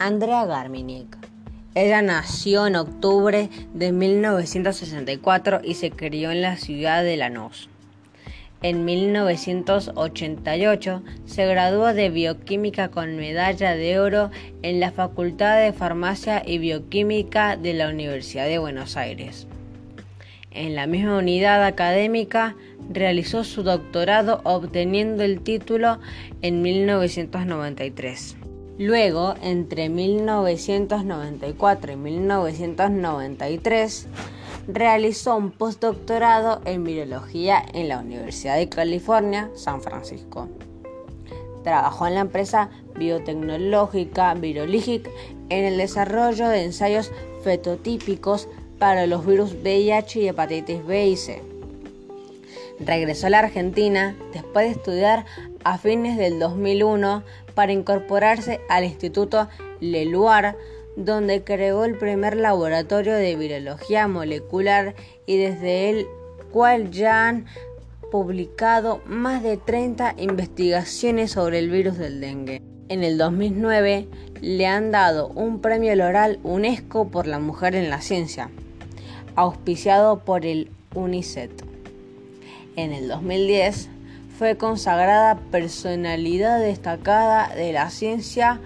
Andrea Garminick. Ella nació en octubre de 1964 y se crió en la ciudad de Lanús. En 1988 se graduó de bioquímica con medalla de oro en la Facultad de Farmacia y Bioquímica de la Universidad de Buenos Aires. En la misma unidad académica realizó su doctorado obteniendo el título en 1993. Luego, entre 1994 y 1993, realizó un postdoctorado en virología en la Universidad de California, San Francisco. Trabajó en la empresa biotecnológica Virologic en el desarrollo de ensayos fetotípicos para los virus VIH y hepatitis B y C. Regresó a la Argentina después de estudiar a fines del 2001 para incorporarse al Instituto Leluar, donde creó el primer laboratorio de virología molecular y desde el cual ya han publicado más de 30 investigaciones sobre el virus del dengue. En el 2009 le han dado un premio oral UNESCO por la mujer en la ciencia, auspiciado por el UNICEF. En el 2010 fue consagrada personalidad destacada de la ciencia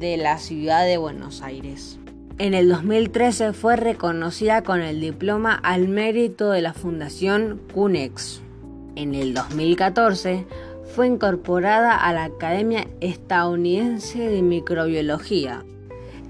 de la ciudad de Buenos Aires. En el 2013 fue reconocida con el diploma al mérito de la Fundación CUNEX. En el 2014 fue incorporada a la Academia Estadounidense de Microbiología.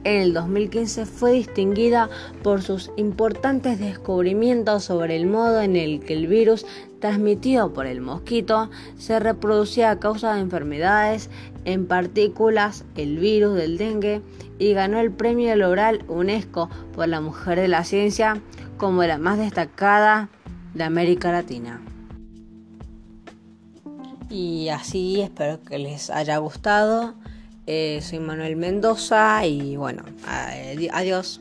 En el 2015 fue distinguida por sus importantes descubrimientos sobre el modo en el que el virus transmitido por el mosquito se reproducía a causa de enfermedades en partículas, el virus del dengue, y ganó el premio Oral UNESCO por la mujer de la ciencia como la más destacada de América Latina. Y así espero que les haya gustado. Eh, soy Manuel Mendoza y bueno, adiós.